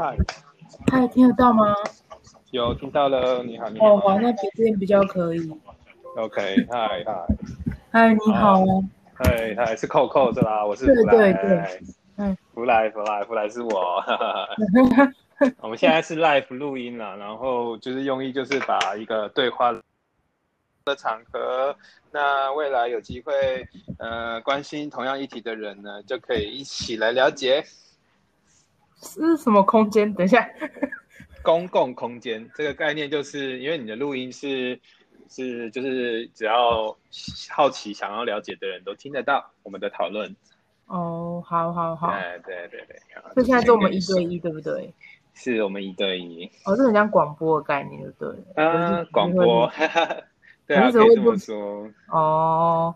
嗨，嗨，听得到吗？有听到了，你好，你哦，好。好，那这边比较可以。OK，嗨嗨嗨，你好。嗨嗨，是扣扣是吧？我是对弗莱。对对嗯弗莱弗莱弗莱是我。我们现在是 live 录音了，然后就是用意就是把一个对话的场合，那未来有机会呃关心同样议题的人呢，就可以一起来了解是什么空间？等一下。公共空间这个概念，就是因为你的录音是是就是只要好奇想要了解的人都听得到我们的讨论。哦，好好好。对对对对。这现在是我们一对一，对不对？是我们一对一。哦，这很像广播的概念，对不对？啊，广播，对啊，可以这么说。哦，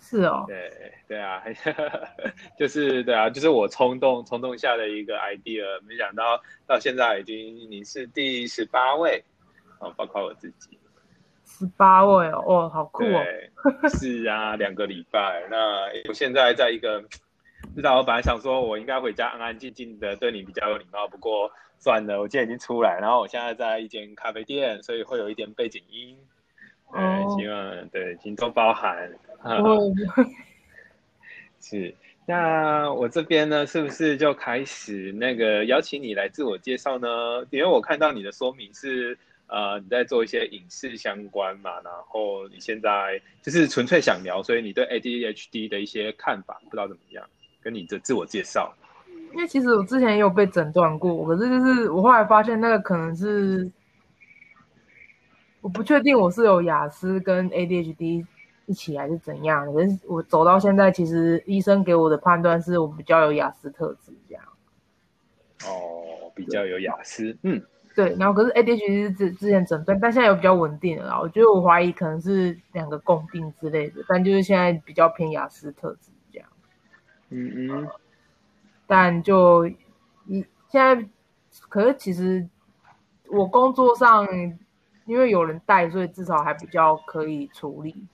是哦。对对啊，就是对啊，就是我冲动冲动下的一个 idea，没想到到现在已经你是第十八位，哦，包括我自己。十八位哦，哦，好酷哦。是啊，两个礼拜。那我现在在一个，知道我本来想说我应该回家安安静静的对你比较有礼貌，不过算了，我今天已经出来，然后我现在在一间咖啡店，所以会有一点背景音。对，哦希望对，请多包涵。不会不会是，那我这边呢，是不是就开始那个邀请你来自我介绍呢？因为我看到你的说明是，呃，你在做一些影视相关嘛，然后你现在就是纯粹想聊，所以你对 ADHD 的一些看法不知道怎么样，跟你的自我介绍。因为其实我之前也有被诊断过，可是就是我后来发现那个可能是，我不确定我是有雅思跟 ADHD 一起还是怎样的。可是我走到现在，其实医生给我的判断是我比较有雅思特质这样。哦，比较有雅思，嗯，对，然后可是 ADHD 是之之前诊断，但现在有比较稳定了啦。我觉得我怀疑可能是两个共病之类的，但就是现在比较偏雅思特质这样。嗯嗯，但就一现在，可是其实我工作上因为有人带，所以至少还比较可以处理。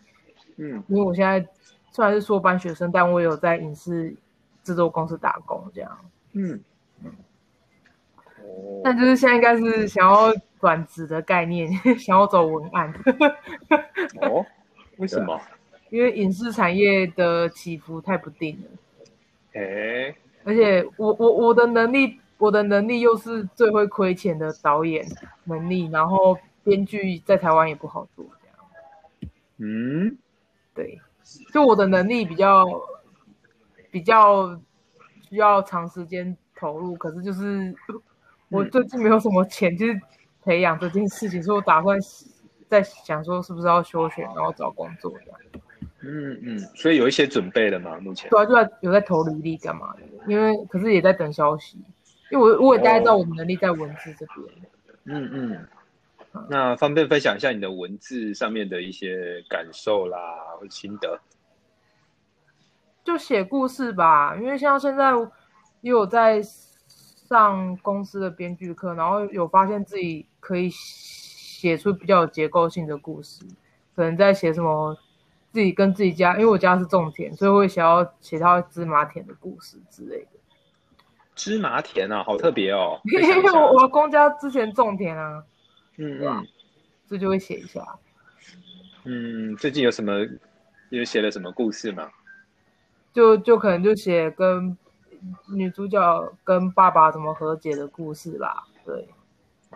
嗯，因为我现在虽然是硕班学生，但我有在影视制作公司打工这样。嗯，哦，但就是现在应该是想要转职的概念，想要走文案，哦，为什么？因为影视产业的起伏太不定了。哎，而且我我我的能力，我的能力又是最会亏钱的导演能力，然后编剧在台湾也不好做，这样嗯，对，就我的能力比较比较需要长时间投入，可是就是我最近没有什么钱，就是培养这件事情，所以我打算在想说是不是要休学，然后找工作这样。嗯嗯，所以有一些准备了嘛？目前？对啊，就在有在投履历干嘛的？因为可是也在等消息，因为我我也大概知道我的能力在文字这边。嗯嗯，那方便分享一下你的文字上面的一些感受啦，或心得？就写故事吧，因为像现在也有在上公司的编剧课，然后有发现自己可以写出比较有结构性的故事，可能在写什么自己跟自己家，因为我家是种田，所以会想要写到芝麻田的故事之类的。芝麻田啊，好特别哦。因为我我公家之前种田啊，嗯嗯所以就会写一下。嗯，最近有什么有写了什么故事吗？就就可能就写跟女主角跟爸爸怎么和解的故事啦，对。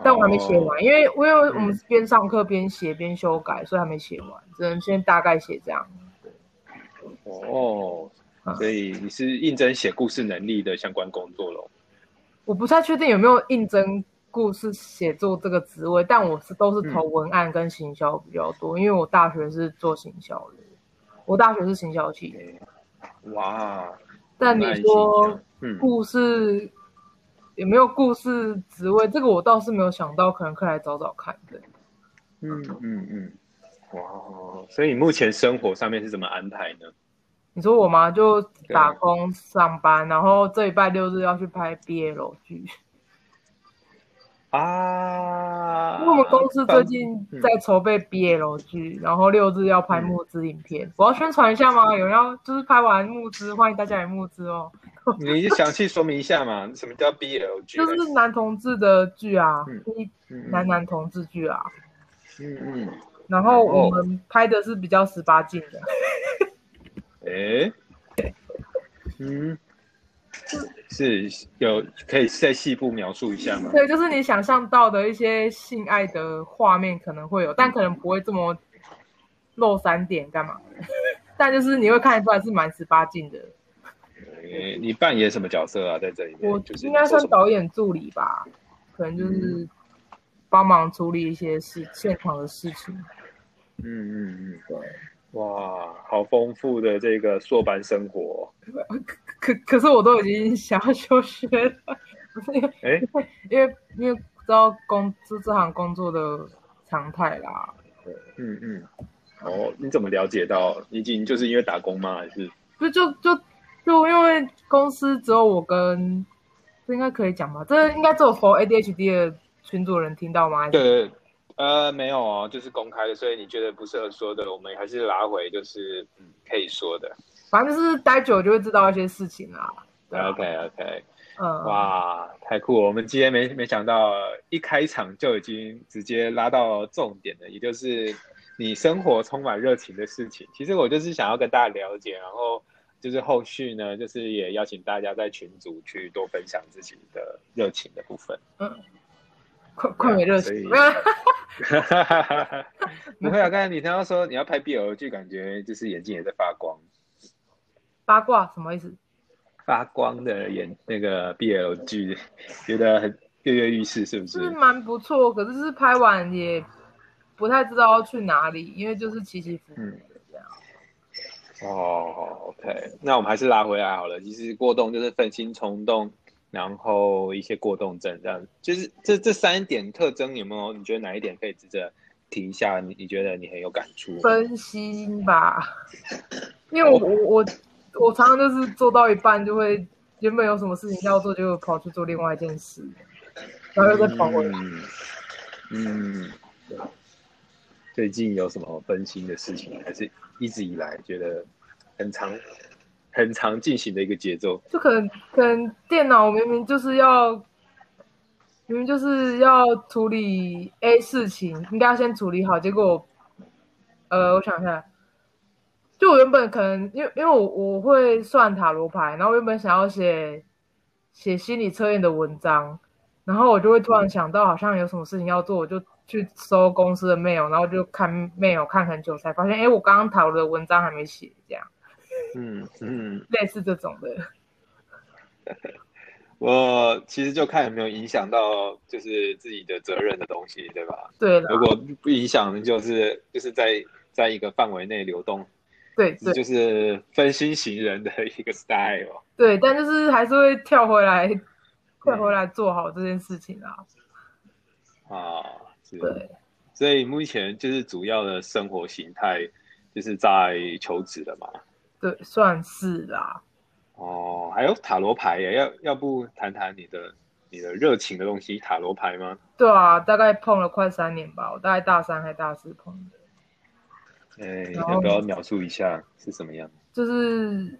但我还没写哦完，因为因为我们是边上课边写边修改，所以还没写完，只能先大概写这样。哦，嗯所以你是应征写故事能力的相关工作咯。我不太确定有没有应征故事写作这个职位，但我是都是投文案跟行销比较多，因为我大学是做行销的，我大学是行销系的。哇，但你说故事有没有故事职位？这个我倒是没有想到，可能可以来找找看。对，嗯嗯嗯，哇，所以你目前生活上面是怎么安排呢？你说我妈就打工上班，然后这礼拜六日要去拍 BL 剧。啊，因为我们公司最近在筹备 BL 剧，然后六日要拍募资影片，我要宣传一下吗？有人要就是拍完募资，欢迎大家来募资哦。你详细说明一下嘛？什么叫 BL 剧？就是男同志的剧啊，男男同志剧啊。嗯嗯。然后我们拍的是比较十八禁的。哎。嗯。是有可以再细部描述一下吗？对，就是你想象到的一些性爱的画面可能会有，但可能不会这么露三点干嘛？但就是你会看出来是蛮十八禁的。你你扮演什么角色啊？在这里面，我应该算导演助理吧，可能就是帮忙处理一些事现场的事情。嗯嗯嗯，对。哇，好丰富的这个硕班生活。可可是我都已经想要休学了，不是因为，哎，因为因为知道工资这行工作的常态啦。对，嗯嗯。哦，你怎么了解到？已经就是因为打工吗？还是？不就就就因为公司只有我跟，这应该可以讲吧？这应该只有 for ADHD 的群主人听到吗？对。呃，没有哦，就是公开的，所以你觉得不适合说的，我们还是拉回，就是嗯，可以说的。反正就是待久就会知道一些事情啦。OK OK，嗯，哇，太酷！我们今天没没想到一开场就已经直接拉到重点了，也就是你生活充满热情的事情。其实我就是想要跟大家了解，然后就是后续呢，就是也邀请大家在群组去多分享自己的热情的部分。嗯。快快没热情，不会啊！刚才你听到说你要拍 BL 剧，感觉就是眼睛也在发光。八卦什么意思？发光的眼那个 BL 剧，觉得很跃跃欲试，是不是？是蛮不错，可是是拍完也不太知道要去哪里，因为就是起起伏伏这样。哦，OK，那我们还是拉回来好了。其实过动就是分心冲动。然后一些过动症，这样就是这这三点特征有没有？你觉得哪一点可以值得提一下？你你觉得你很有感触？分心吧，因为我我我我常常就是做到一半就会原本有什么事情要做，就跑去做另外一件事，然后又再跑回来。嗯，最近有什么分心的事情？还是一直以来觉得很长？很长进行的一个节奏，就可能可能电脑明明就是要，明明就是要处理 A 事情，应该要先处理好，结果，呃，我想一下，就我原本可能因为因为我我会算塔罗牌，然后原本想要写写心理测验的文章，然后我就会突然想到好像有什么事情要做，我就去搜公司的 mail，然后就看 mail 看很久，才发现，哎，我刚刚讨论的文章还没写，这样。嗯嗯，类似这种的，我其实就看有没有影响到，就是自己的责任的东西，对吧？对如果不影响，就是就是在在一个范围内流动，对，就是分心型人的一个 style。对，但就是还是会跳回来，跳回来做好这件事情啊。啊，对，所以目前就是主要的生活形态就是在求职的嘛。对，算是啦。哦，还有塔罗牌耶，要要不谈谈你的你的热情的东西，塔罗牌吗？对啊，大概碰了快三年吧，我大概大三还大四碰的。哎，要不要描述一下是什么样？就是，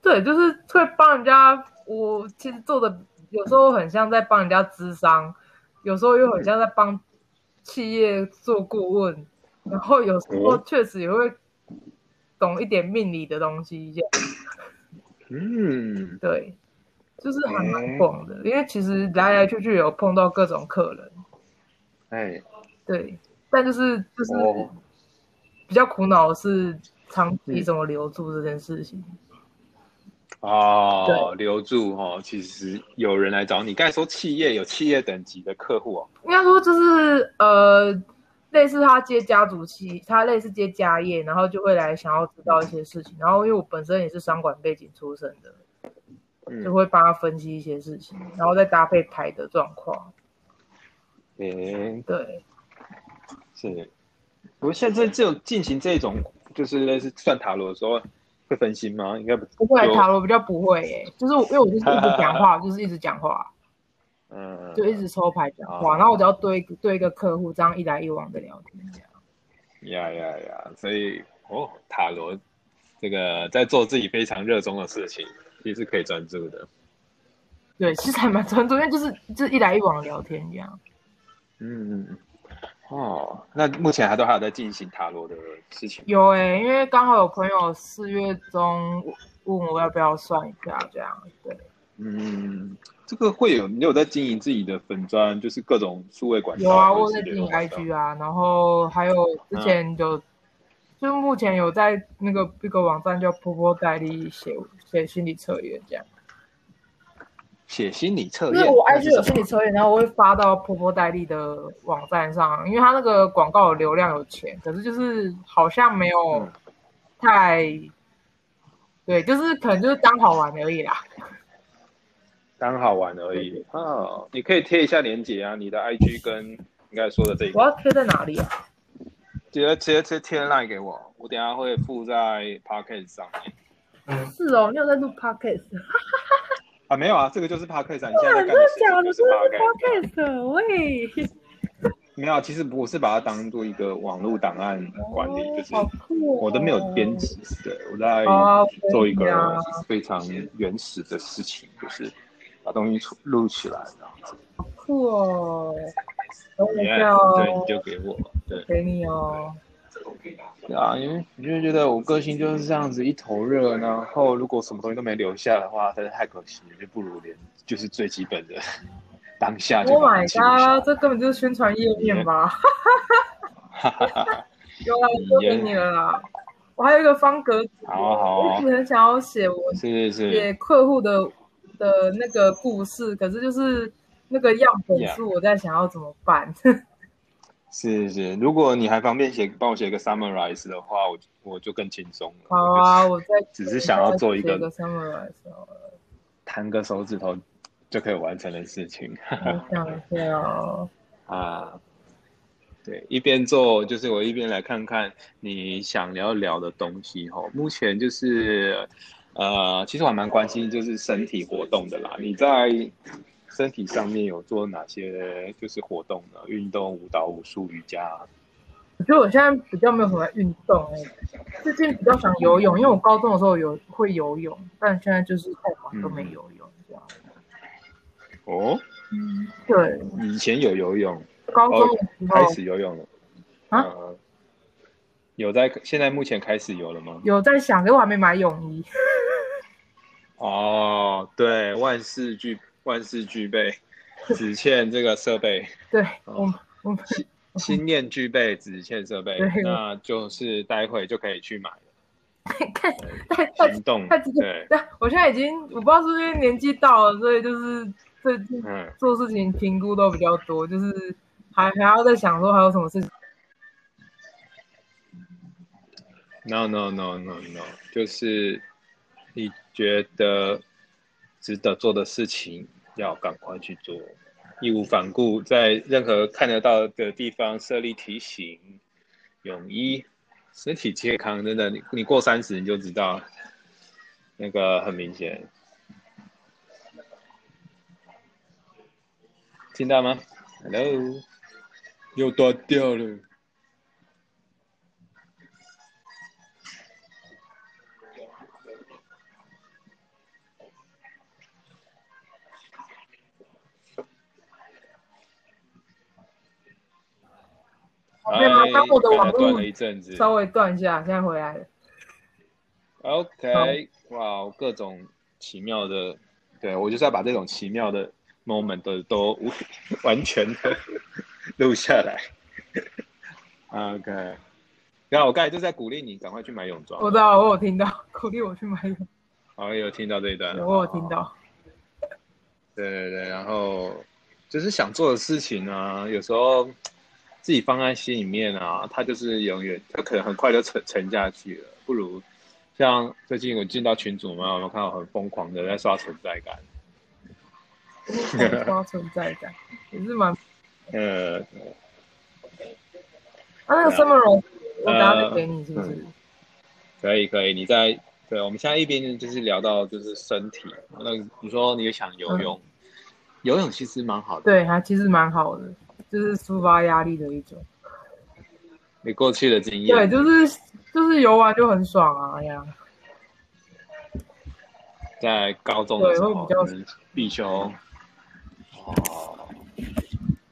对，就是会帮人家。我其实做的有时候很像在帮人家咨商，有时候又很像在帮企业做顾问，然后有时候确实也会。懂一点命理的东西。嗯，对，就是还蛮广的，因为其实来来去去有碰到各种客人。哎，对，但就是就是比较苦恼的是长期怎么留住这件事情。哦，留住哦，其实有人来找你。刚才说企业有企业等级的客户哦，应该说就是呃。类似他接家族企，他类似接家业，然后就会来想要知道一些事情。然后因为我本身也是商管背景出身的，就会帮他分析一些事情，然后再搭配牌的状况。嗯，对，是。不过现在这种进行这种就是类似算塔罗的时候，会分心吗？应该不不会，塔罗比较不会诶，就是因为我就是一直讲话，就是一直讲话。嗯，就一直抽牌讲话，哦然后我只要对对一个客户这样一来一往的聊天这样。呀呀呀！所以哦，塔罗这个在做自己非常热衷的事情，其实是可以专注的。对，其实还蛮专注，因为就是就是一来一往的聊天这样。嗯嗯嗯。哦，那目前还都还有在进行塔罗的事情。有诶、因为刚好有朋友四月中问我要不要算一下这样。对，嗯，这个会有你有在经营自己的粉砖，就是各种数位管道。有啊，我在经营 IG 啊，然后还有之前有，就是目前有在那个一个网站叫婆婆代理写写心理测验这样。写心理测验。因为我 IG 有心理测验，然后我会发到婆婆代理的网站上，因为它那个广告有流量有钱，可是就是好像没有嗯太，对，就是可能就是当好玩而已啦。当好玩而已哦，你可以贴一下链接啊，你的 IG 跟你刚才说的这个，我要贴在哪里啊？直接直接直接贴 line 给我，我等下会附在 Podcast 上面是哦，你有在录 Podcast？啊。没有啊，这个就是 Podcast，啊你现在在干真的的事情就是 Podcast。喂，没有啊，其实我是把它当做一个网络档案管理，就是！我都没有编辑，对我在哦做一个非常原始的事情，就是把东西出录起来，这样子。好酷哦！等我一对，你就给我，对。给你哦。对啊，因为你就觉得我个性就是这样子一头热，然后如果什么东西都没留下的话，真是太可惜了，就不如连就是最基本的 当下就 Oh my god，这根本就是宣传页面吧？哈哈哈哈有啦，我丢给你了啦。我还有一个方格子，好啊好啊我一直很想要写我是是写客户的的那个故事，可是就是那个样本数，我在想要怎么办。是是，如果你还方便写帮我写一个 summarize 的话，我我就更轻松了。好啊，我在 只是想要做一个 summarize 弹个手指头就可以完成的事情。我想一下哦。啊，对，一边做就是我一边来看看你想要聊的东西哈。目前就是呃，其实我还蛮关心就是身体活动的啦。你在身体上面有做哪些就是活动呢？运动、舞蹈、武术、瑜伽。我觉得我现在比较没有什么运动哎、最近比较想游泳，因为我高中的时候有会游泳，但现在就是太忙都没游泳这样。哦，嗯，对，以前有游泳，高中开始游泳了啊呃有在现在目前开始游了吗？有在想，可是我还没买泳衣。哦，对，万事俱万事俱备，只欠这个设备。对哦我我心念俱备，只欠设备，那就是待会就可以去买了。看太太行动太直接对，我现在已经我不知道是不是因为年纪到了，所以就是最近嗯，做事情评估都比较多，就是还还要在想说还有什么事情。No no no no no，就是你觉得值得做的事情，要赶快去做，义无反顾，在任何看得到的地方设立提醒。泳衣，身体健康，真的，你你过三十你就知道，那个很明显。听到吗？Hello，又断掉了。对吗？刚我的网断了一阵子。稍微断一下，现在回来了。OK，哇，各种奇妙的，对我就是要把这种奇妙的 moment 都都完全的录下来。OK，然后我刚才就在鼓励你赶快去买泳装。我知道，我有听到，鼓励我去买泳，好，有听到这一段。我有听到。对对对，然后就是想做的事情啊，有时候自己放在心里面啊，它就是永远，它可能很快就沉沉下去了。不如像最近我进到群组嘛，我们看到很疯狂的在刷存在感。刷存在感也是蛮……呃，啊，那个 summary 我等下再给你，是不是？可以可以，你在对，我们现在一边就是聊到就是身体，那你说你也想游泳，游泳其实蛮好的。对，它其实蛮好的，就是抒发压力的一种。你过去的经验，对，就是就是游玩就很爽啊，呀。在高中的时候，比较必修。哦，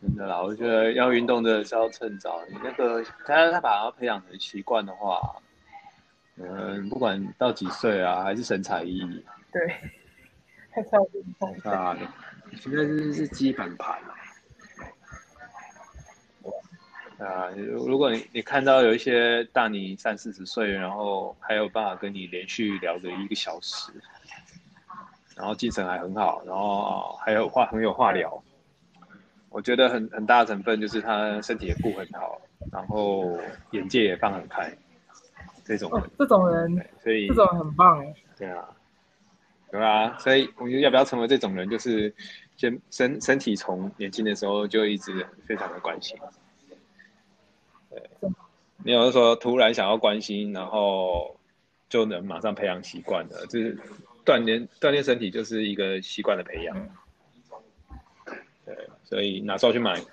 真的啦，我觉得要运动的是要趁早。你那个他他把它培养成习惯的话，嗯，不管到几岁啊，还是神采奕奕对，还是要运动。啊。现在是是基本盘啊。啊，如如果你你看到有一些大你三四十岁，然后还有办法跟你连续聊个一个小时，然后精神还很好，然后还有话很有话聊，我觉得很很大的成分就是他身体也顾很好，然后眼界也放很开，这种人哦，，这种人，所以这种人很棒哎。对啊，对啊，所以我觉得要不要成为这种人，就是先身身体从年轻的时候就一直非常的关心。对，你有的时候突然想要关心，然后就能马上培养习惯的，就是锻炼锻炼身体就是一个习惯的培养。对，所以哪时候去买？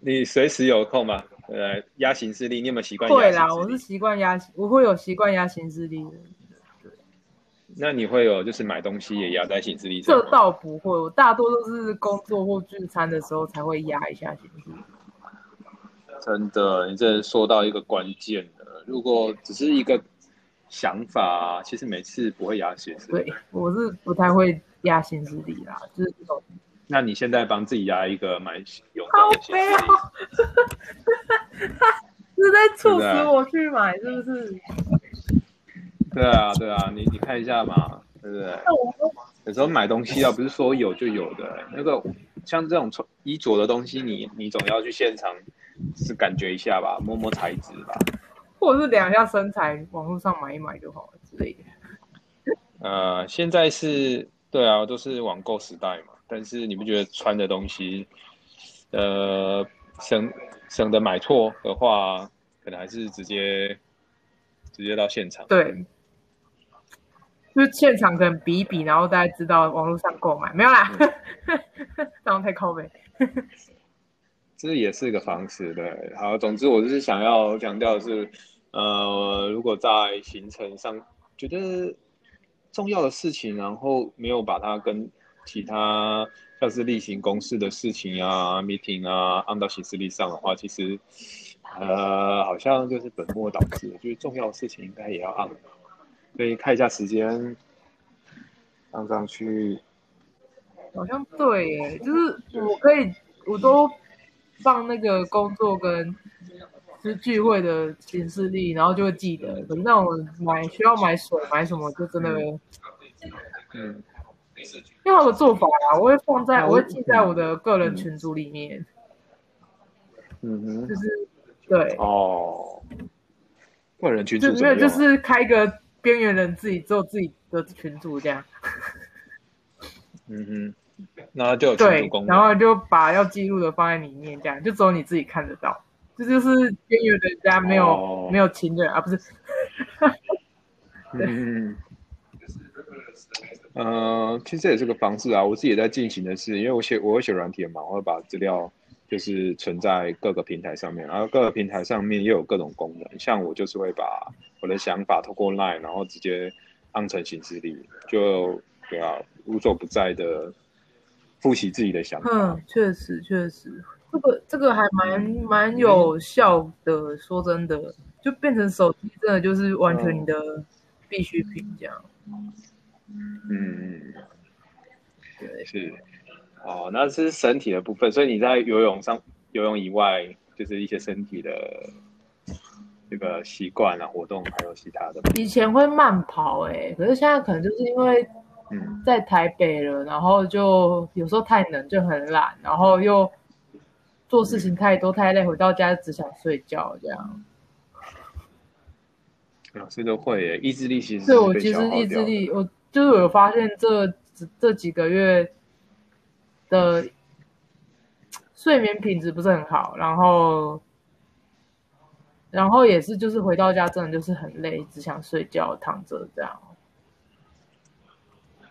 你随时有空嘛？呃，压行事力，你有没有习惯压会啦，我是习惯压，我会有习惯压行事力的。那你会有就是买东西也压在行事历上这？倒不会，我大多都是工作或聚餐的时候才会压一下行事历。真的，你这说到一个关键的，如果只是一个想法，其实每次不会压写字。对，我是不太会压行事历啦，就是这种那你现在帮自己压一个买泳好悲哦，是在促使我去买，是不是？对啊，对啊，你你看一下嘛，对不对？有时候买东西啊，不是说有就有的，那个像这种穿衣着的东西，你你总要去现场是感觉一下吧，摸摸材质吧。或者是量一下身材，网络上买一买就好了之类的。呃，现在是对啊，都是网购时代嘛。但是你不觉得穿的东西，呃，省省得买错的话，可能还是直接直接到现场。对，就是现场可能比一比，然后大家知道网络上购买没有啦，这样太靠背。这也是一个方式，对。好，总之我就是想要强调的是，呃，如果在行程上觉得重要的事情，然后没有把它跟其他像是例行公事的事情啊、meeting 啊按到行事历上的话，其实呃好像就是本末倒置，就是重要的事情应该也要按，所以看一下时间，按上去。好像对耶，就是我可以，我都放那个工作跟就是聚会的行事历，然后就会记得。可是那种买需要买水买什么，就真的，因嗯，为我有个做法啊，我会放在，哦我会记在我的个人群组里面，嗯哼。就，是对，哦，个人群就组没有就是开一个边缘人自己做自己的群组这样，嗯哼，那就有群对组功，能。然后就把要记录的放在里面，这样就只有你自己看得到。这就是边缘人家没有、哦没有情人啊，不是？嗯，呃，其实这也是个方式啊。我自己也在进行的是，因为我写我会写软体嘛，我会把资料就是存在各个平台上面，然后各个平台上面又有各种功能。像我就是会把我的想法透过 Line，然后直接当成行事历，就对啊，无所不在的复习自己的想法。嗯，确实确实，这个这个还蛮蛮有效的。说真的，就变成手机真的就是完全你的必需品这样。嗯，对，是，哦，那是身体的部分，所以你在游泳上，游泳以外，就是一些身体的这个习惯啊、活动，还有其他的。以前会慢跑哎、可是现在可能就是因为嗯在台北了，然后就有时候太冷就很懒，然后又做事情太多太累，回到家只想睡觉这样。老师都会耶，意志力其实对是我其实意志力，我就是我有发现这这几个月的睡眠品质不是很好，然后然后也是就是回到家真的就是很累，只想睡觉躺着这样。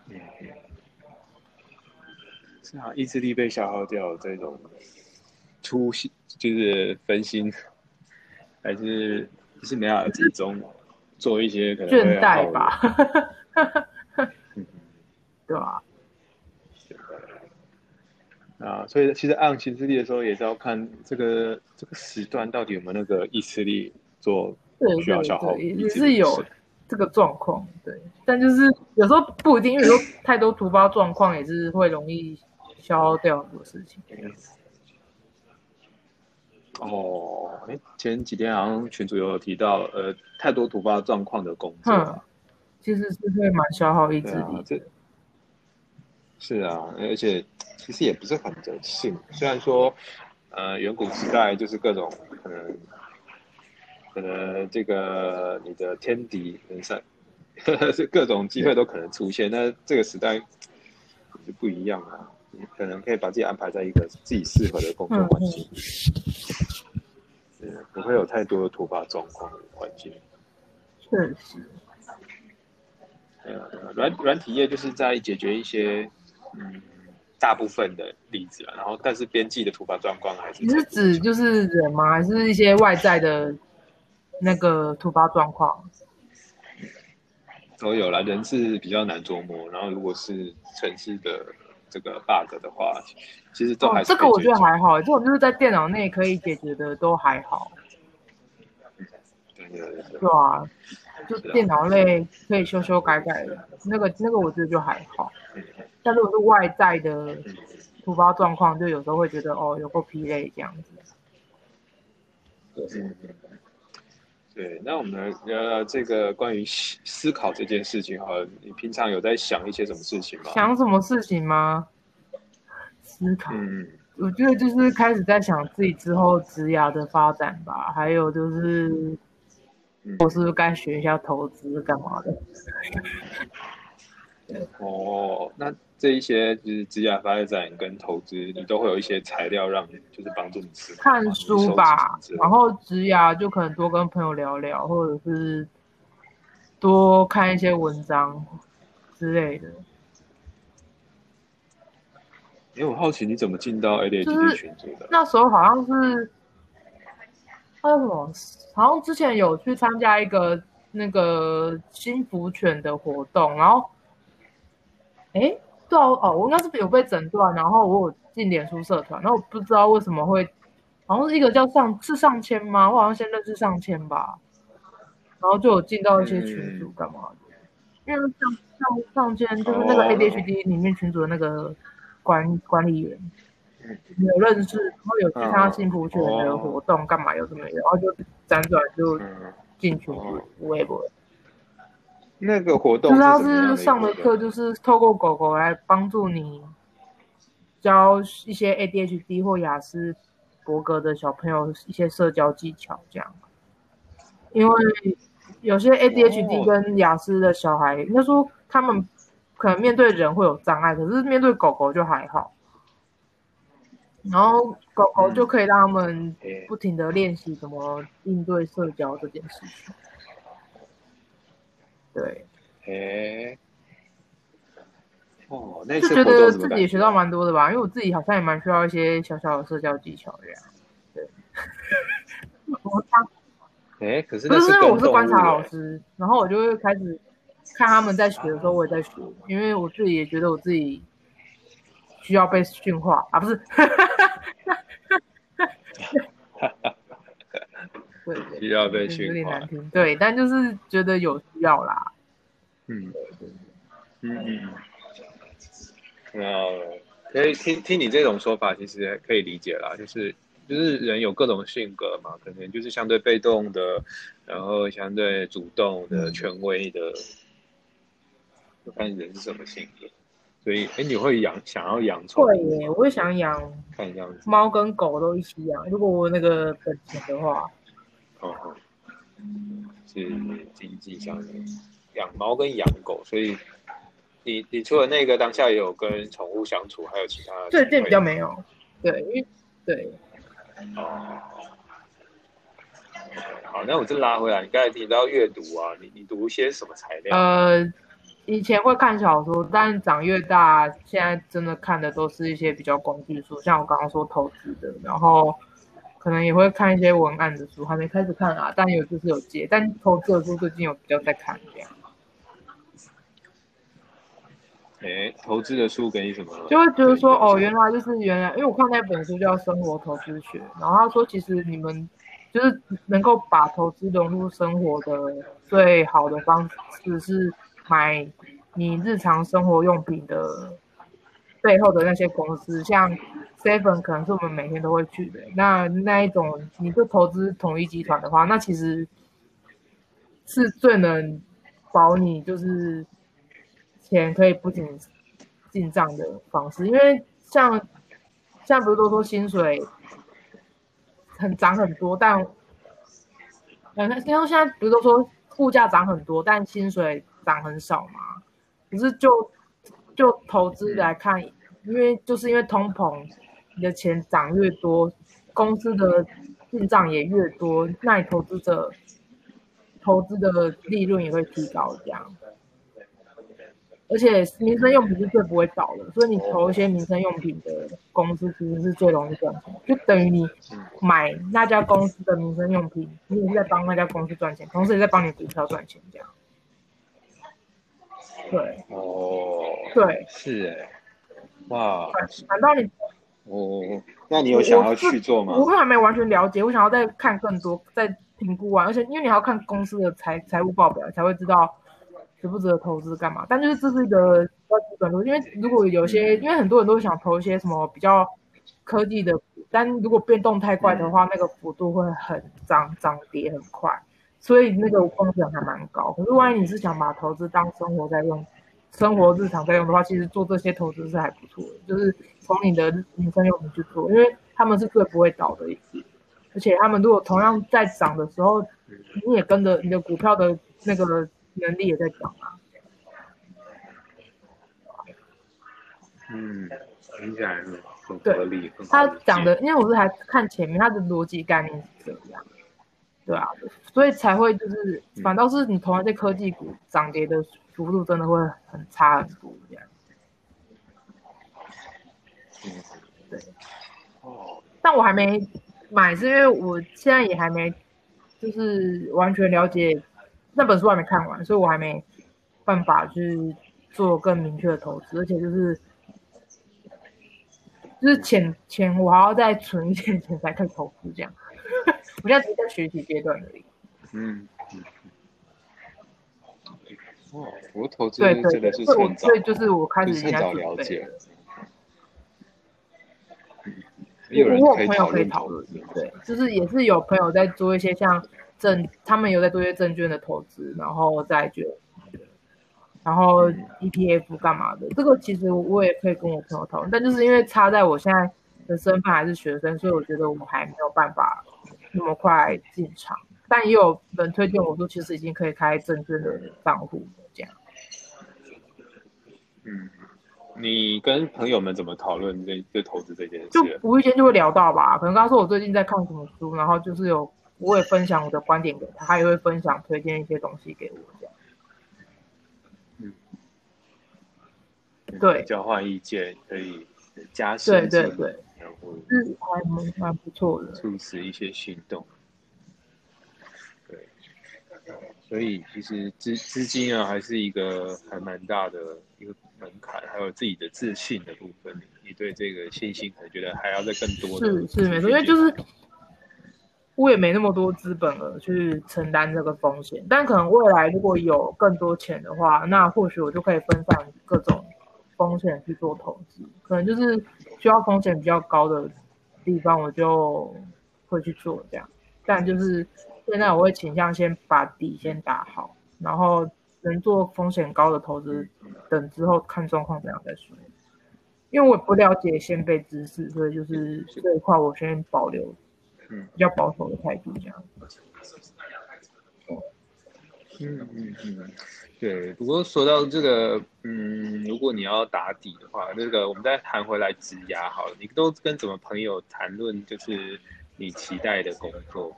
嗯是啊，意志力被消耗掉这种粗心，就是分心，还是就是没法集中做一些可能倦怠吧，嗯 对吧？啊，所以其实按行事力的时候，也是要看这个这个时段到底有没有那个意志力做对需要消耗对对，意也是有这个状况，对。但就是有时候不一定，因为有时候太多突发状况也是会容易消耗掉很多事情。哦，哎，前几天好像群主有提到，呃，太多突发状况的工作，哼，其实是会蛮消耗意志力，这是啊，而且其实也不是很人性。虽然说，呃，远古时代就是各种可能，可能这个你的天敌人上，是各种机会都可能出现。那这个时代就不一样了，你可能可以把自己安排在一个自己适合的工作环境，嗯不会有太多的突发状况的环境。确实。呃，软软体业就是在解决一些嗯大部分的例子了，然后但是边际的突发状况还是你是指就是人吗？还是一些外在的那个突发状况？都有啦，人是比较难琢磨，然后如果是城市的这个 bug 的话，其实都还，是哦这个我觉得还好，这种就是在电脑内可以解决的都还好，对对对对。对啊，就是电脑类可以修修改改的，那个那个我觉得就还好。但如果是外在的突发状况，就有时候会觉得哦，有够疲累这样子。对对，那我们来聊聊这个关于思思考这件事情哈，你平常有在想一些什么事情吗？想什么事情吗？思考，嗯我觉得就是开始在想自己之后职涯的发展吧，还有就是嗯我是不是该学一下投资干嘛的？哦，那这一些就是指甲发展跟投资，你都会有一些材料让你就是帮助你思考看书吧，然。后指甲就可能多跟朋友聊聊，或者是多看一些文章之类的。因为我好奇你怎么进到 ADHD 群组的？那时候好像是，还有什么？好像之前有去参加一个那个新福犬的活动，然后，哎，对啊哦，我应该是有被诊断，然后我有进脸书社团，然后我不知道为什么会，好像是一个叫上是上千吗？我好像先认识上千吧，然后就有进到一些群组干嘛的，因为上上上千就是那个哦 ADHD 里面群组的那个管管理员。嗯有认识，然后有去参加幸福圈的活动，干嘛有什么的，然后就辗转就嗯，进群组，微博。那个活动就是他是上的课，就是透过狗狗来帮助你教一些 ADHD 或雅思伯格的小朋友一些社交技巧，这样。因为有些 ADHD 哦跟雅思的小孩，应该说他们可能面对人会有障碍，可是面对狗狗就还好。然后狗狗就可以让他们不停的练习怎么应对社交这件事情。对，诶，哦，那就觉得自己学到蛮多的吧，因为我自己好像也蛮需要一些小小的社交技巧这样。对，我当 诶，可是不那是因为我是观察老师，然后我就会开始看他们在学的时候，我也在学，因为我自己也觉得我自己需要被驯化。啊，不是。需要被有驯化。点难。听，对，但就是觉得有需要啦。嗯。嗯嗯，呃，可以听听你这种说法，其实可以理解啦，就是就是人有各种性格嘛，可能就是相对被动的，然后相对主动的、嗯。权威的，就看人是什么性格。所以，哎，你会养想要养宠会物耶，我也想养看这样子，猫跟狗都一起养，如果我那个本钱的话。哦哦，是经济上的养猫跟养狗，所以你你除了那个当下也有跟宠物相处，还有其他的对，这比较没有，对，因为对，哦。好，那我就拉回来，你刚才提到阅读啊，你你读一些什么材料？呃，以前会看小说，但长越大，现在真的看的都是一些比较工具书，像我刚刚说投资的，然后可能也会看一些文案的书，还没开始看啊，但有就是有接，但投资的书最近有比较在看这样。哎，投资的书给你什么？就会觉得说，哦，原来就是原来，因为我看那本书叫《生活投资学》，然后他说，其实你们就是能够把投资融入生活的最好的方式是买你日常生活用品的背后的那些公司，像 Seven 可能是我们每天都会去的。那那一种你就投资统一集团的话，那其实是最能保你就是。钱可以不仅进账的方式，因为像像不是都说薪水很涨很多，但嗯，因为现在不是都说物价涨很多，但薪水涨很少嘛？可是就就投资来看，因为就是因为通膨，你的钱涨越多，公司的进账也越多，那你投资者投资的利润也会提高，这样。而且民生用品是最不会倒的，所以你投一些民生用品的公司，其实是最容易赚钱。就等于你买那家公司的民生用品，你也是在帮那家公司赚钱，同时也在帮你股票赚钱，这样。对。哦。对。是哎。哇。难道你？哦，那你有想要去做吗？我还没完全了解，我想要再看更多，再评估完，而且因为你还要看公司的财财务报表，才会知道。值不值得投资干嘛？但就是这是一个比较基本的，因为如果有些，因为很多人都想投一些什么比较科技的，但如果变动太快的话，那个幅度会很涨涨跌很快，所以那个风险还蛮高。可是万一你是想把投资当生活在用，生活日常在用的话，其实做这些投资是还不错的，就是从你的民生用品去做，因为他们是最不会倒的一次，而且他们如果同样在涨的时候，你也跟着你的股票的那个。能力也在涨啊。嗯，听起来很很合理。他讲的，因为我是还看前面，他的逻辑概念是这样，对啊，所以才会就是，反倒是你投那些科技股涨跌的幅度真的会很差很多这样。子，对。哦。但我还没买，是因为我现在也还没，就是完全了解。那本书还没看完，所以我还没办法去做更明确的投资，而且就是就是钱钱我还要再存一点钱才可以投资这样。我现在只是在学习阶段而已。嗯嗯。哦，我投资真的是趁早，所以就是我开始趁早了解。我我有朋友可以讨论，对，就是也是有朋友在做一些像。证，他们有在做一些证券的投资，然后债券，然后 ETF 干嘛的？这个其实我也可以跟我朋友讨论，但就是因为差在我现在的身份还是学生，所以我觉得我们还没有办法那么快进场。但也有人推荐我说，其实已经可以开证券的账户这样。嗯，你跟朋友们怎么讨论这这投资这件事？就无意间就会聊到吧，可能刚说我最近在看什么书，然后就是有。我也分享我的观点给他，他也会分享推荐一些东西给我，这样。嗯，对，交换意见可以加深，对对对，然后是还蛮蛮不错的，促使一些行动。对，所以其实资资金啊，还是一个还蛮大的一个门槛，还有自己的自信的部分，你对这个信心可能觉得还要再更多。是是没错，因为就是。我也没那么多资本额去承担这个风险，但可能未来如果有更多钱的话，那或许我就可以分散各种风险去做投资。可能就是需要风险比较高的地方，我就会去做这样。但就是现在我会倾向先把底先打好，然后能做风险高的投资，等之后看状况怎样再说。因为我不了解先辈知识，所以就是这一块我先保留。嗯，比较保守的态度这样。嗯嗯嗯，对。不过说到这个，嗯，如果你要打底的话，那个我们再谈回来职涯好了。你都跟什么朋友谈论？就是你期待的工作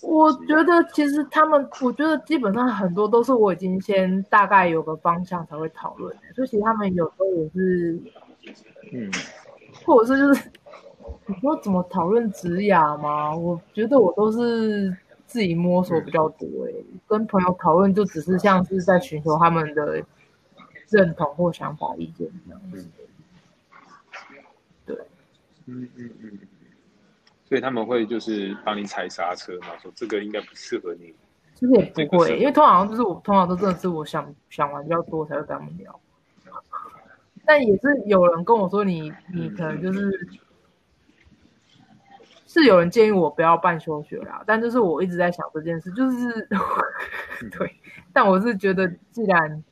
我觉得其实他们，我觉得基本上很多都是我已经先大概有个方向才会讨论，所以其实他们有时候也是，嗯，或者是就是你说怎么讨论职涯吗？我觉得我都是自己摸索比较多，哎，跟朋友讨论就只是像是在寻求他们的认同或想法意见这样子。对，嗯嗯嗯。所以他们会就是帮你踩刹车嘛，说这个应该不适合你。其实也不会，因为通常就是我通常都真的是我想想完比较多才会跟他们聊。但也是有人跟我说，你你可能就是是有人建议我不要办休学啦。但就是我一直在想这件事，就是 对。但我是觉得，既然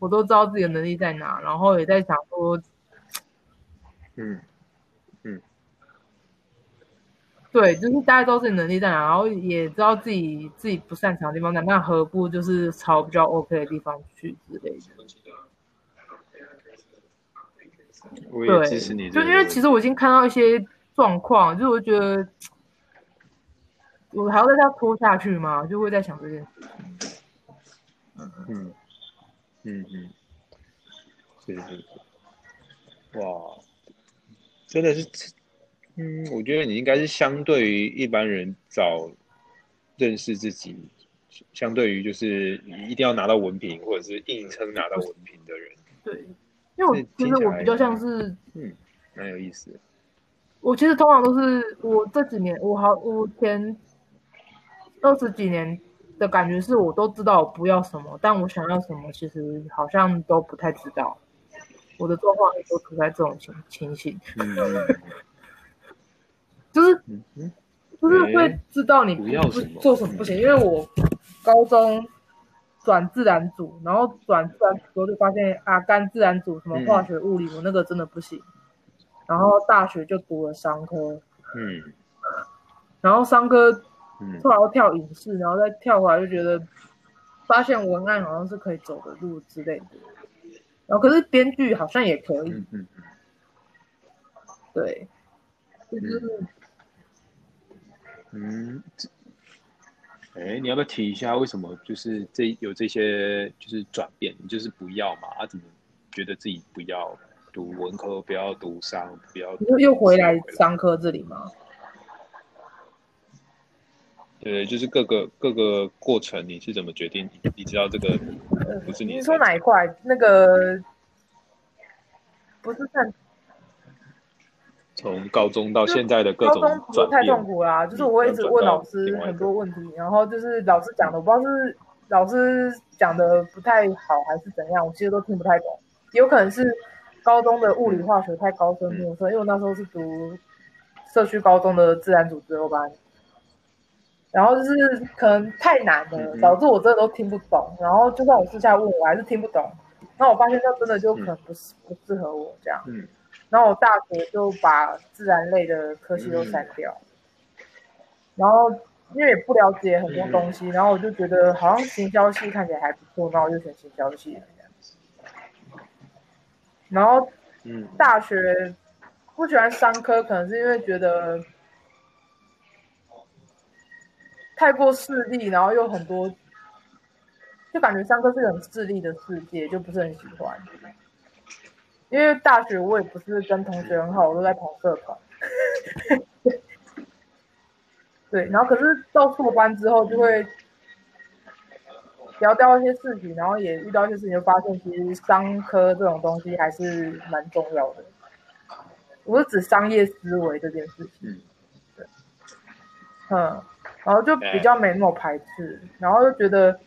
我都知道自己的能力在哪，然后也在想说，嗯嗯。对，就是大家都自己能力在哪，然后也知道自己自己不擅长的地方在，那何不就是朝比较 OK 的地方去之类的？我也支持你。就因为其实我已经看到一些状况，就我觉得 我还要再这样拖下去吗？就会在想这件事情。嗯嗯嗯嗯，是是是，哇，真的是。嗯，我觉得你应该是相对于一般人早认识自己，相对于就是你一定要拿到文凭或者是硬撑拿到文凭的人。对，因为我其实我比较像是，嗯，蛮有意思。我其实通常都是我这几年，我好我前二十几年的感觉是我都知道我不要什么，但我想要什么其实好像都不太知道。我的状况都处在这种情情形。就是，就是会知道你不要做什么不行，因为我高中转自然组，然后转自然组就发现啊，干自然组什么化学、物理，我那个真的不行。然后大学就读了商科，嗯，然后商科，后来又跳影视，然后再跳回来就觉得，发现文案好像是可以走的路之类的，然后可是编剧好像也可以，嗯对，就是。嗯，哎，你要不要提一下为什么就是这有这些就是转变？你就是不要嘛？啊，怎么觉得自己不要读文科，不要读商，不要又又回来商科这里吗？对，就是各个各个过程，你是怎么决定？你知道这个不是你？你说哪一块？那个不是看。从高中到现在的各种转变，太痛苦啦！就是我会一直问老师很多问题，然后就是老师讲的，我不知道是老师讲的不太好还是怎样，我其实都听不太懂。有可能是高中的物理化学太高深莫测，因为我那时候是读社区高中的自然组自由班，然后就是可能太难了，导致我真的都听不懂。然后就算我私下问，我还是听不懂。那我发现，那真的就可能不适不适合我这样。然后我大学就把自然类的科系都删掉，然后因为也不了解很多东西，然后我就觉得好像行销系看起来还不错，那我就选行销系了这样子。然后，嗯，大学不喜欢商科，可能是因为觉得太过势利，然后又很多，就感觉商科是很势利的世界，就不是很喜欢。因为大学我也不是跟同学很好，我都在跑社团。对，然后可是到硕班之后就会聊到一些事情，然后也遇到一些事情，就发现其实商科这种东西还是蛮重要的。我是指商业思维这件事情。对。嗯，然后就比较没那么排斥，然后就觉得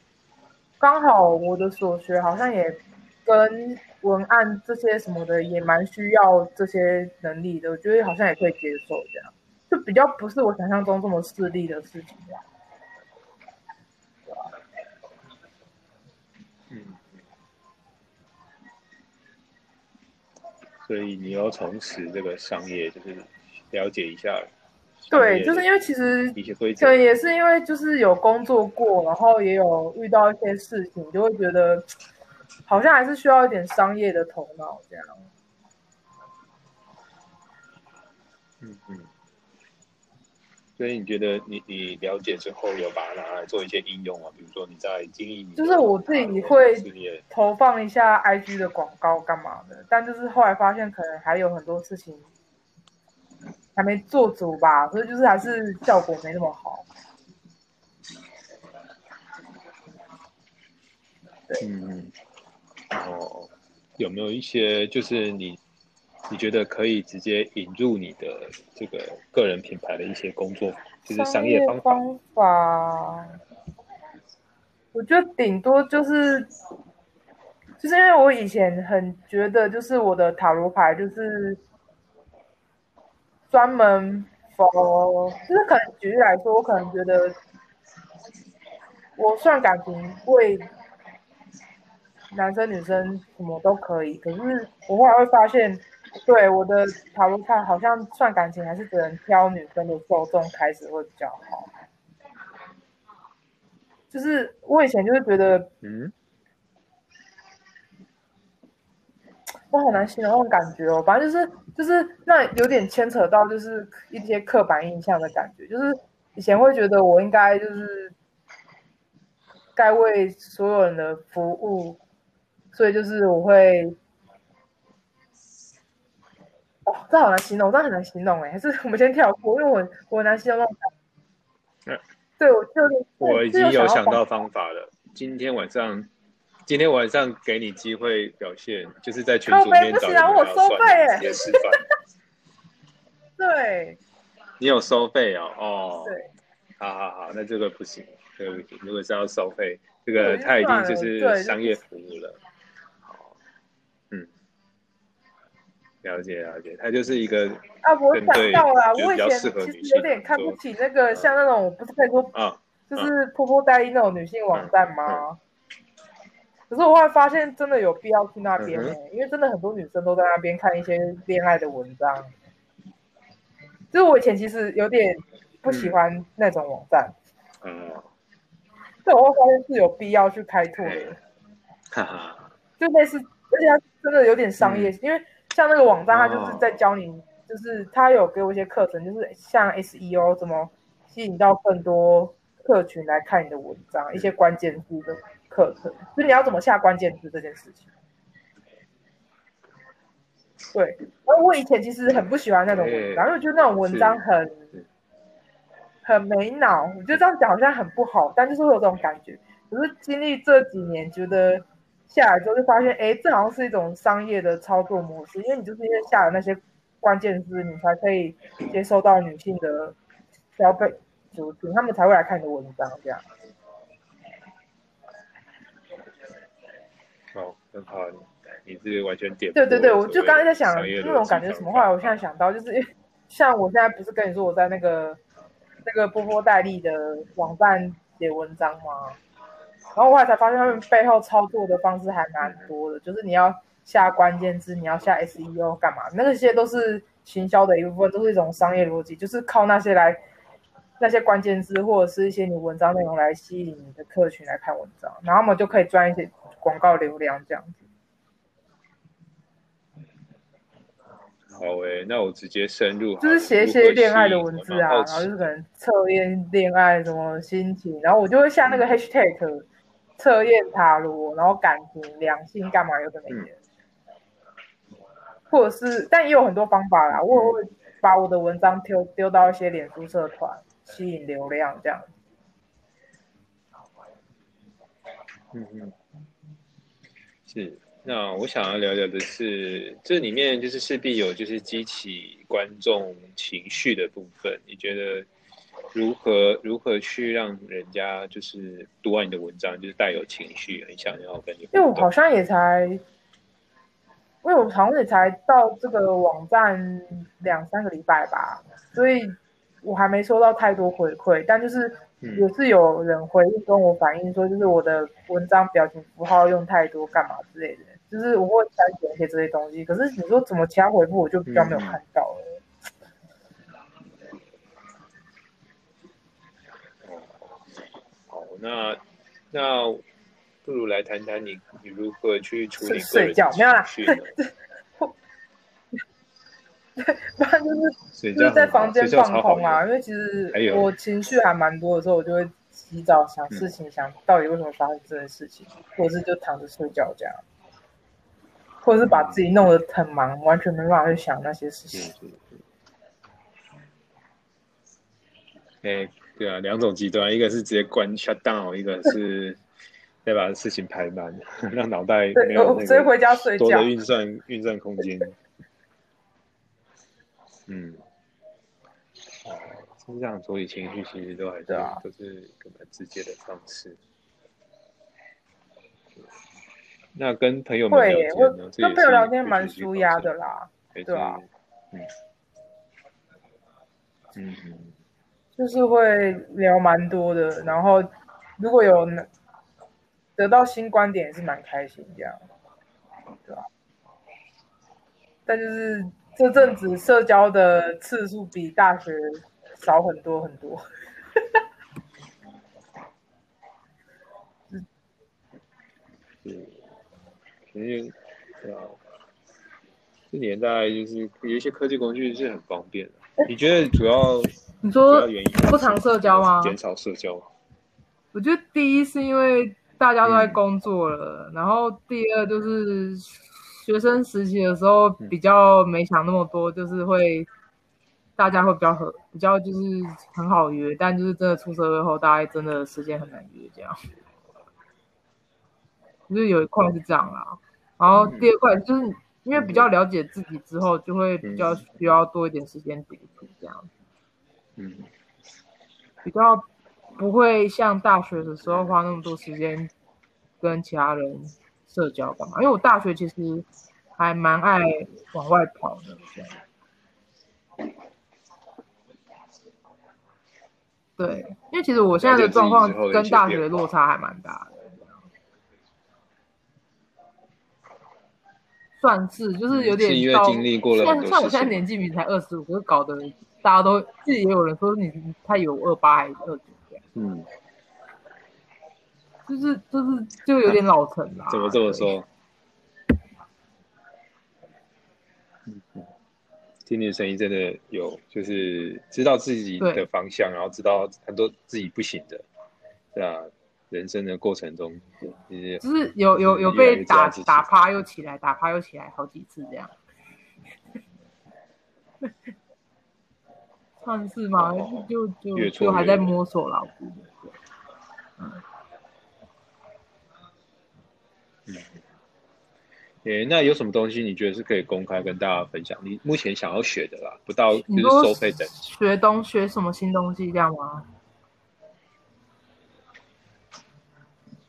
刚好我的所学好像也跟。文案这些什么的也蛮需要这些能力的，我觉得好像也可以接受这样，就比较不是我想象中这么势利的事情这所以你要从事这个商业，就是了解一下。对，就是因为其实对，也是因为就是有工作过，然后也有遇到一些事情，就会觉得。好像还是需要一点商业的头脑，这样。嗯嗯。所以你觉得你你了解之后有把它拿来做一些应用啊？比如说你在经营，就是我自己会投放一下 IG 的广告干嘛的，但就是后来发现可能还有很多事情还没做足吧，所以就是还是效果没那么好。嗯，然后有没有一些就是你？你觉得可以直接引入你的这个个人品牌的一些工作，就是商业方法。方法我觉得顶多就是，就是因为我以前很觉得，就是我的塔罗牌就是专门 for，就是可能举例来说，我可能觉得我算感情会男生女生什么都可以，可是我后来会发现。对我的塔罗牌，好像算感情还是只能挑女生的受众开始会比较好。就是我以前就是觉得，嗯，我很难形容那种感觉哦。反正就是就是那有点牵扯到就是一些刻板印象的感觉。就是以前会觉得我应该就是该为所有人的服务，所以就是我会。哦，这好难形容，这很难形容哎，还是我们先跳过，因为我我难形容那种感。对，我就我已经有想到方法了。今天晚上，今天晚上给你机会表现，就是在群组面找我收费哎，示范。对，你有收费哦，哦，对，好好好，那这个不行，这个不行，如果是要收费，这个他已经就是商业服务了。了解了解，它就是一个啊，我想到了，我以前其实有点看不起那个像那种不是可以说啊，就是婆婆代理那种女性网站吗？可是我后来发现真的有必要去那边呢，因为真的很多女生都在那边看一些恋爱的文章。就是我以前其实有点不喜欢那种网站，嗯，但我会发现是有必要去开拓的，哈哈，就类似，而且它真的有点商业，因为。像那个网站，它就是在教你，就是他有给我一些课程，就是像 SEO 怎么吸引到更多客群来看你的文章，一些关键字的课程，就是你要怎么下关键字这件事情。对，然后我以前其实很不喜欢那种文章，因为觉得那种文章很很没脑。我觉得这样讲好像很不好，但就是会有这种感觉。可是经历这几年，觉得。下来之后就发现，哎，这好像是一种商业的操作模式，因为你就是因为下了那些关键字，你才可以接收到女性的消费族群，他们才会来看你的文章，这样。好，很好，你是完全点。对对对，我就刚才在想那种感觉什么，后来我现在想到，就是 像我现在不是跟你说我在那个那个波波代理的网站写文章吗？然后后来才发现，他们背后操作的方式还蛮多的，就是你要下关键字，你要下 SEO 干嘛？那些都是行销的一部分，都是一种商业逻辑，就是靠那些来那些关键字或者是一些你文章内容来吸引你的客群来看文章，然后我们就可以赚一些广告流量这样子。好诶，那我直接深入，就是写一些恋爱的文字啊，然后就是可能测验恋爱什么心情，然后我就会下那个 hashtag。测验塔罗，然后感情、良性干嘛有的没的，或者是，但也有很多方法啦。我会把我的文章丢丢到一些脸书社团，吸引流量这样。嗯嗯，是。那我想要聊聊的是，这里面就是势必有就是激起观众情绪的部分，你觉得？如何如何去让人家就是读完你的文章，就是带有情绪，很想要跟你。因为我好像也才，因为我好像也才到这个网站两三个礼拜吧，所以我还没收到太多回馈。但就是也是有人回应跟我反映说，就是我的文章表情符号用太多，干嘛之类的，就是我会删减一些这些东西。可是你说怎么其他回复，我就比较没有看到了。那那不如来谈谈你你如何去处理睡觉没有啦，对，不然就是就是在房间放空啊，因为其实我情绪还蛮多的时候，我就会洗澡想事情，想到底为什么发生这件事情，或者是就躺着睡觉这样，或者是把自己弄得很忙，完全没办法去想那些事情。哎，对啊，两种极端，一个是直接关 shut down，一个是 再把事情排满，让脑袋没有多的运算运算空间。嗯，哦，是这样处理情绪，其实都还是都是一个蛮直接的方式。那跟朋友们聊天呢？跟朋友聊天蛮舒压的啦，对啊，嗯嗯，就是会聊蛮多的，然后如果有得到新观点，也是蛮开心这样，对吧？但就是。这阵子社交的次数比大学少很多很多。嗯，因为对啊，这年代就是有一些科技工具是很方便的。你觉得主要你说不常社交吗？减少社交。我觉得第一是因为大家都在工作了，然后第二就是。学生时期的时候比较没想那么多，就是会大家会比较合，比较就是很好约。但就是真的出社会后，大家真的时间很难约，这样。就是有一块是这样啦，然后第二块就是因为比较了解自己之后，就会比较需要多一点时间独处这样。嗯，比较不会像大学的时候花那么多时间跟其他人。社交干嘛？因为我大学其实还蛮爱往外跑的，这样。对，因为其实我现在的状况跟大学的落差还蛮大的，算是就是有点到。经历过了。像像我现在年纪比才二十五，可是搞得大家都自己也有人说你他有二八还是二九这样。嗯。就是就是就有点老成了。怎么这么说？听你的声音真的有，就是知道自己的方向，然后知道很多自己不行的，对啊，人生的过程中，就是有有有被打打趴又起来，打趴又起来好几次这样，算是嘛？就就就还在摸索了，嗯。嗯，诶，那有什么东西你觉得是可以公开跟大家分享？你目前想要学的啦，不到就是收费等级。学东学什么新东西这样吗？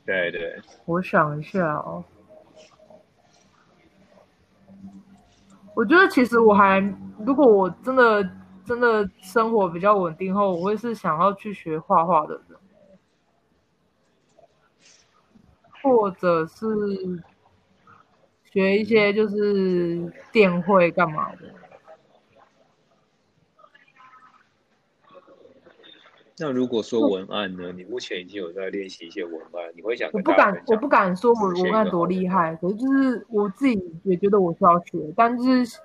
对对。我想一下哦。我觉得其实我还，如果我真的真的生活比较稳定后，我会是想要去学画画的人。或者是学一些就是电绘干嘛的？那如果说文案呢？你目前已经有在练习一些文案，你会想？我不敢，我不敢说我文案多厉害，可是就是我自己也觉得我需要学，但是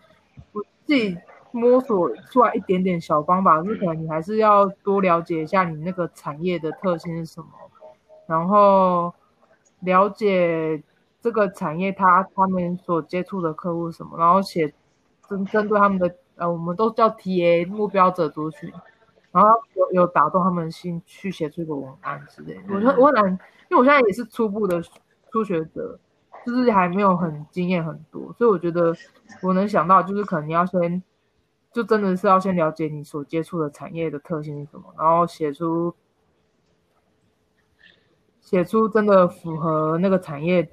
我自己摸索出来一点点小方法，是可能你还是要多了解一下你那个产业的特性是什么，然后。了解这个产业，他他们所接触的客户什么，然后写针针对他们的呃，我们都叫 TA 目标者族群，然后有有打动他们心去写出一个文案之类。我我很难，因为我现在也是初步的初学者，就是还没有很经验很多，所以我觉得我能想到就是可能你要先，就真的是要先了解你所接触的产业的特性是什么，然后写出。写出真的符合那个产业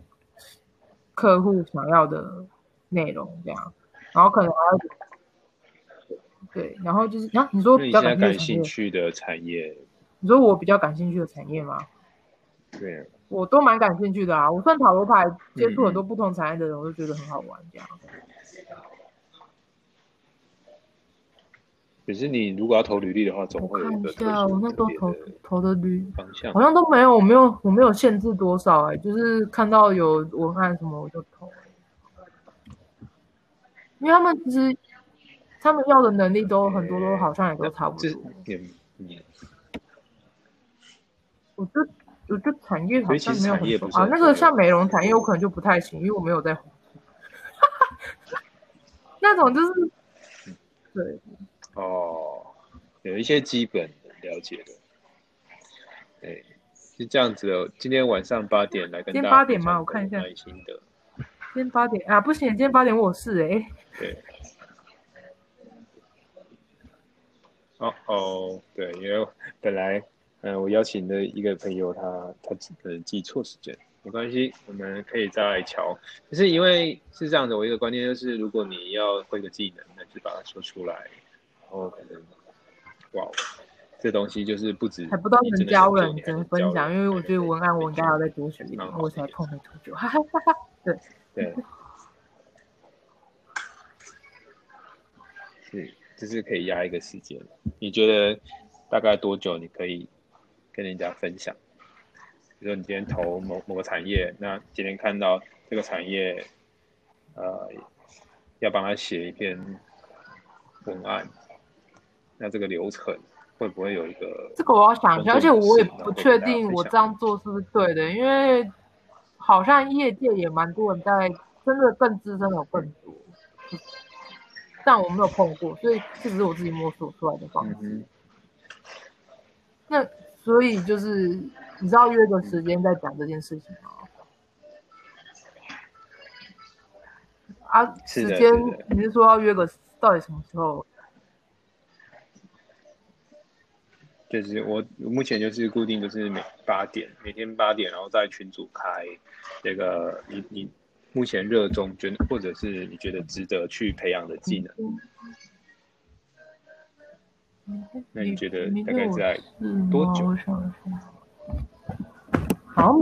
客户想要的内容，这样，然后可能还要对，然后就是啊，你说比较感兴趣的产业，你说我比较感兴趣的产业吗？对，我都蛮感兴趣的啊，我算塔罗牌，接触很多不同产业的人，我都觉得很好玩，这样。可是你如果要投履历的话，总会有一个对啊，我那都投投的履方向，好像都没有，我没有，我没有限制多少哎，就是看到有文案什么我就投。因为他们其实他们要的能力都很多，都好像也都差不多。也也我觉得我觉得产业好像没有很熟啊，那个像美容产业，我可能就不太行，因为我没有在。那种就是，对，哦，有一些基本的了解的，对，是这样子的。今天晚上八点来跟今天大家8点吗我看一下耐心的，今天八点啊，不行，今天八点我有事哎、对。哦哦，对，因为本来，嗯、我邀请的一个朋友他，他可能记错时间，没关系，我们可以再来瞧。可是因为是这样的，我一个观念就是，如果你要会个技能，那就把它说出来，然后可能，哇，这东西就是不止还不到你真的能教人，能做你只能分享，因为我觉得文案我应该还要再多学一点，我才碰没多久，哈哈哈哈。对，对，是，就是可以压一个时间。你觉得大概多久你可以跟人家分享？比如说你今天投某某个产业，那今天看到这个产业，呃，要帮他写一篇文案，那这个流程会不会有一个？这个我要想一下，而且我也不确定我这样做是不是对的，因为好像业界也蛮多人在，真的更资深的有更多，但我没有碰过，所以这只是我自己摸索出来的方式。嗯，那所以就是你知道约个时间再讲这件事情吗？啊，时间你是说要约个到底什么时候？就是我我目前就是固定就是每八点，每天八点，然后在群组开这个你你目前热衷觉得或者是你觉得值得去培养的技能，那你觉得大概在多久？好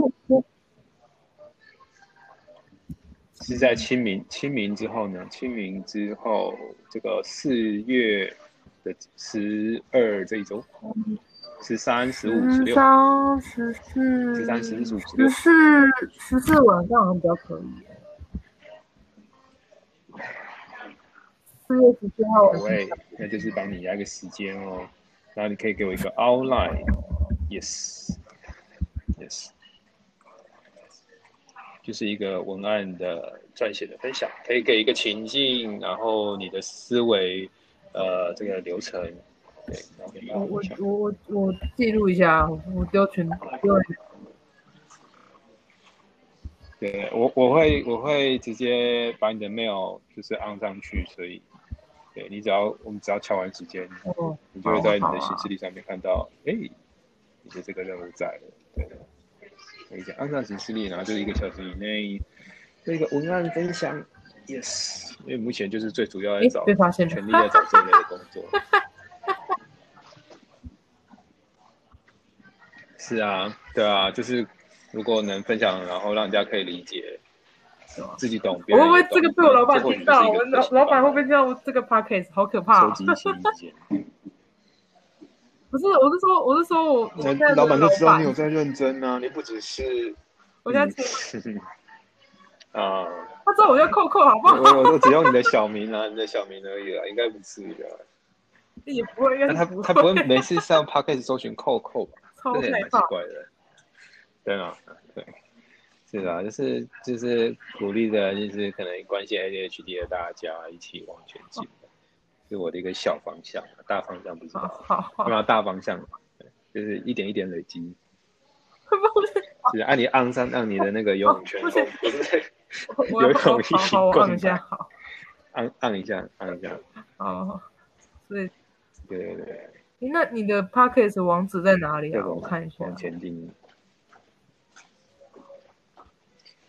是在清明清明之后呢？清明之后这个四月的十二这一周，十三、十五、十十六、三、十四、13 14 15十四、十四晚上好像比较可以。四月十四号晚上。喂，那就是帮你压个时间哦，然后你可以给我一个 outline，yes，yes，就是一个文案的撰写的分享，可以给一个情境，然后你的思维，呃，这个流程，对，我我。我我我记录一下，我丢群丢人对我我会我会直接把你的 mail 就是 on 上去，所以对你只要我们只要敲完时间，哦，你就会在你的行事历上面看到，哎、你的这个任务在了，对的。我跟你讲，按上行事历，然后就是一个小时以内做一个文案分享，yes。因为目前就是最主要在找，被发现全力在找这类的工作。是啊，对啊，就是如果能分享，然后让人家可以理解，自己懂，我会不会这个被我老板听到？就是我老老板会不会听到这个 podcast？好可怕、啊！收集意见？不是，我是说，我是说我老板就知道你有在认真啊，你不只是我现在听啊，他知道我叫扣扣，好不好？我我都只用你的小名啊，你的小名而已啦，应该不至于的。也不会，他他不会每次上 podcast 搜寻扣扣吧？超这也蛮奇害怕。怪的。对啊，对，是啊，就是就是鼓励的，就是可能关心 ADHD 的大家一起往前进，是我的一个小方向，大方向不知好道，好好？大方向对就是一点一点累积，会 不会？就是按你按上按你的那个游泳圈 有一种一起好好，我共按一下，好，按按一下按一下，哦，所以，对对对，诶那你的 podcast 网址在哪里啊？我看一下。往前进。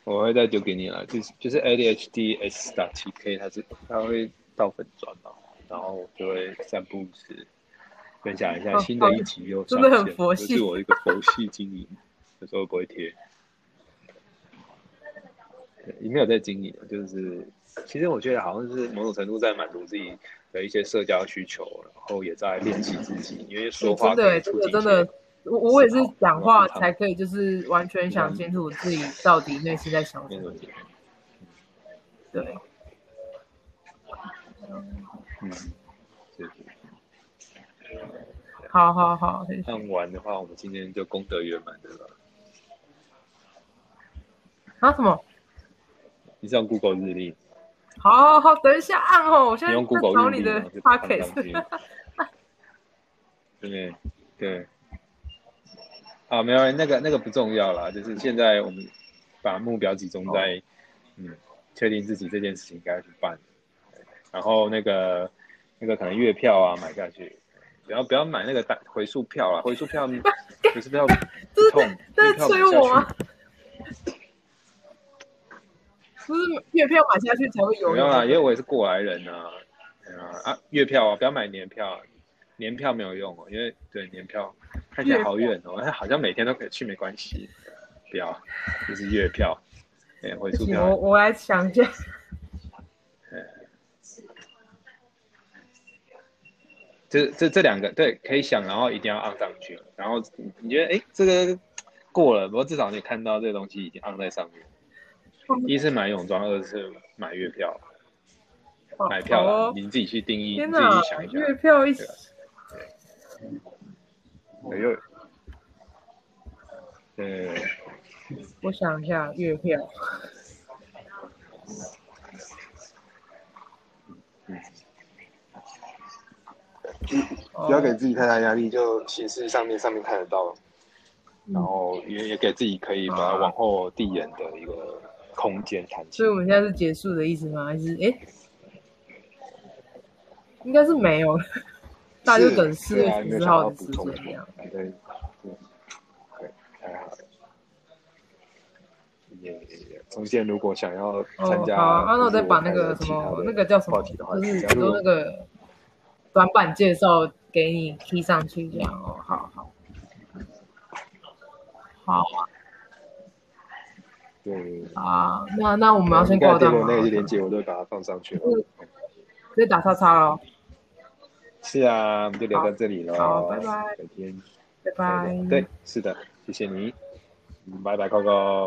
我会再丢给你了，就是就是 ADHDS 打 TK，它是它会到粉砖嘛，然后就会散步时分享一下新的一集又上哦真的很线，佛系这是我一个佛系经营，有时候不会贴。对也没有在经营，就是其实我觉得好像是某种程度在满足自己的一些社交需求，然后也在练习自己，因为说话真的欸，可以促进真的真的，我我也是讲话才可以，就是完全想清楚自己到底内心在想什么。对，嗯，好好好，谢谢。按完的话，我们今天就功德圆满对吧。啊什么？你是用 Google 日历，好好好，等一下按哦，我现在用 Google 找你的 p o c k 上 e 去。t 对对。啊，没有，那个那个不重要啦，就是现在我们把目标集中在，嗯，确定自己这件事情该去办，然后那个那个可能月票啊买下去，不要不要买那个单回数票啊，回数票 回数票这是月票买催我吗不是月票买下去才会有没有啦，因为我也是过来人啊，对啊啊，月票啊，不要买年票，年票没有用哦，因为对年票看起来好远哦，好像每天都可以去，没关系，不要，就是月票，哎，回数，票。我，我来想一下。这这这两个对可以想，然后一定要按上去，然后你觉得哎这个过了，不过至少你看到这个东西已经按在上面，一是买泳装，二是买月票，买票啦哦，你自己去定义，自己想一，下。月票一对啊对又对，我想一下，月票。嗯。不要给自己太大压力，就形式上面上面看得到，然后也也给自己可以把它往后递延的一个空间弹性所以。我们现在是结束的意思吗？还是哎，应该是没有，大家就等四月十四号的时间这样。对，对，对，太好了。也中间如果想要参哦，加，好啊，那我再把那个什么那个叫什么，就是加比如说那个短板介绍给你 key 上去这样哦。好好好啊对，啊，那那我们要先挂断吗？我那个链接，我都会把它放上去了。直接打叉叉喽，是啊，我们就聊到这里喽。好拜拜改天。拜拜。对，是的，谢谢你。嗯拜拜，高高。